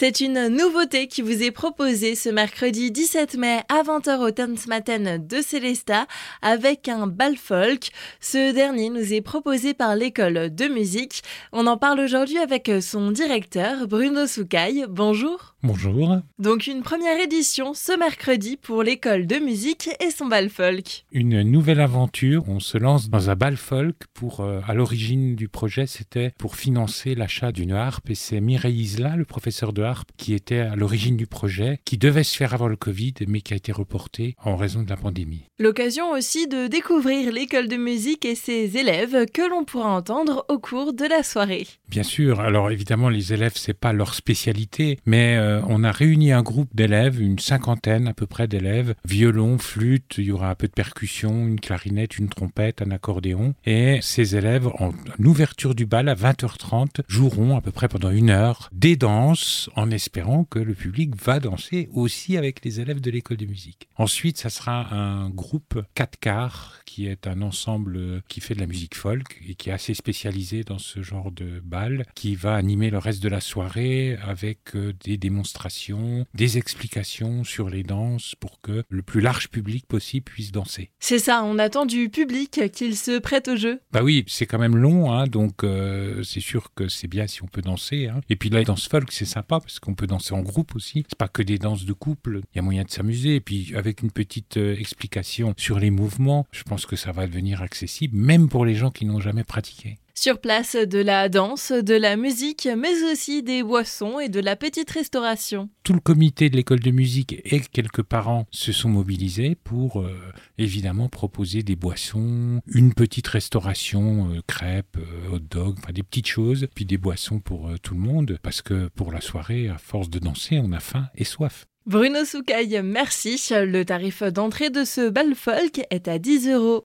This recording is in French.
C'est une nouveauté qui vous est proposée ce mercredi 17 mai à 20h au Tanzmatten de Célesta avec un bal folk. Ce dernier nous est proposé par l'école de musique. On en parle aujourd'hui avec son directeur Bruno Soucaille. Bonjour. Bonjour. Donc une première édition ce mercredi pour l'école de musique et son bal folk. Une nouvelle aventure. On se lance dans un bal folk pour, euh, à l'origine du projet, c'était pour financer l'achat d'une harpe et c'est Mireille Isla, le professeur de harpe, qui était à l'origine du projet, qui devait se faire avant le Covid mais qui a été reporté en raison de la pandémie. L'occasion aussi de découvrir l'école de musique et ses élèves que l'on pourra entendre au cours de la soirée. Bien sûr. Alors évidemment, les élèves, c'est pas leur spécialité, mais euh, on a réuni un groupe d'élèves, une cinquantaine à peu près d'élèves, violon, flûte, il y aura un peu de percussion, une clarinette, une trompette, un accordéon, et ces élèves, en, ouverture du bal à 20h30, joueront à peu près pendant une heure des danses, en espérant que le public va danser aussi avec les élèves de l'école de musique. Ensuite, ça sera un groupe groupe 4 quarts, qui est un ensemble qui fait de la musique folk et qui est assez spécialisé dans ce genre de bal, qui va animer le reste de la soirée avec euh, des démonstrations, des explications sur les danses pour que le plus large public possible puisse danser. C'est ça, on attend du public qu'il se prête au jeu. Bah oui, c'est quand même long, hein, donc euh, c'est sûr que c'est bien si on peut danser. Hein. Et puis là, danse folk, c'est sympa parce qu'on peut danser en groupe aussi. C'est pas que des danses de couple, il y a moyen de s'amuser. Et puis avec une petite euh, explication sur les mouvements, je pense que ça va devenir accessible, même pour les gens qui n'ont jamais pratiqué. Sur place, de la danse, de la musique, mais aussi des boissons et de la petite restauration. Tout le comité de l'école de musique et quelques parents se sont mobilisés pour euh, évidemment proposer des boissons, une petite restauration, euh, crêpes, euh, hot dog, enfin des petites choses, puis des boissons pour tout le monde, parce que pour la soirée, à force de danser, on a faim et soif. Bruno Soucaille, merci. Le tarif d'entrée de ce bal folk est à 10 euros.